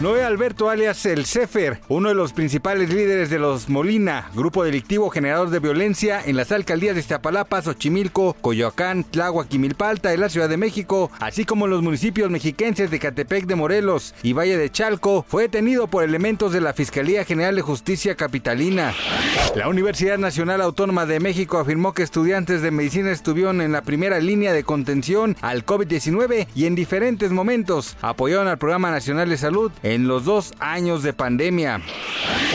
Noé Alberto alias El Cefer, uno de los principales líderes de los Molina, grupo delictivo generador de violencia en las alcaldías de Iztapalapa, Xochimilco, Coyoacán, Tláhuac y Milpalta de la Ciudad de México, así como en los municipios mexiquenses de Catepec de Morelos y Valle de Chalco, fue detenido por elementos de la Fiscalía General de Justicia Capitalina. La Universidad Nacional Autónoma de México afirmó que estudiantes de medicina estuvieron en la primera línea de contención al COVID-19 y en diferentes momentos apoyaron al Programa Nacional de Salud en los dos años de pandemia.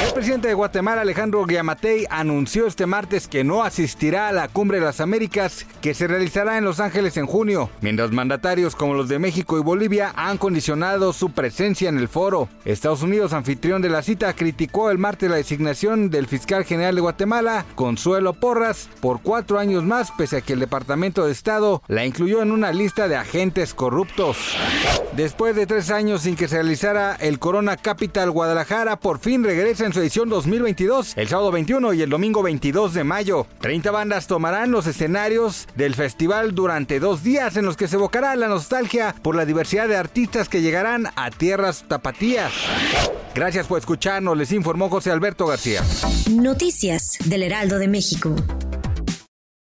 El presidente de Guatemala, Alejandro Guiamatei, anunció este martes que no asistirá a la Cumbre de las Américas que se realizará en Los Ángeles en junio, mientras mandatarios como los de México y Bolivia han condicionado su presencia en el foro. Estados Unidos, anfitrión de la cita, criticó el martes la designación del fiscal general de Guatemala, Consuelo Porras, por cuatro años más, pese a que el Departamento de Estado la incluyó en una lista de agentes corruptos. Después de tres años sin que se realizara el Corona Capital Guadalajara por fin regresa en su edición 2022, el sábado 21 y el domingo 22 de mayo. 30 bandas tomarán los escenarios del festival durante dos días en los que se evocará la nostalgia por la diversidad de artistas que llegarán a tierras tapatías. Gracias por escucharnos, les informó José Alberto García. Noticias del Heraldo de México.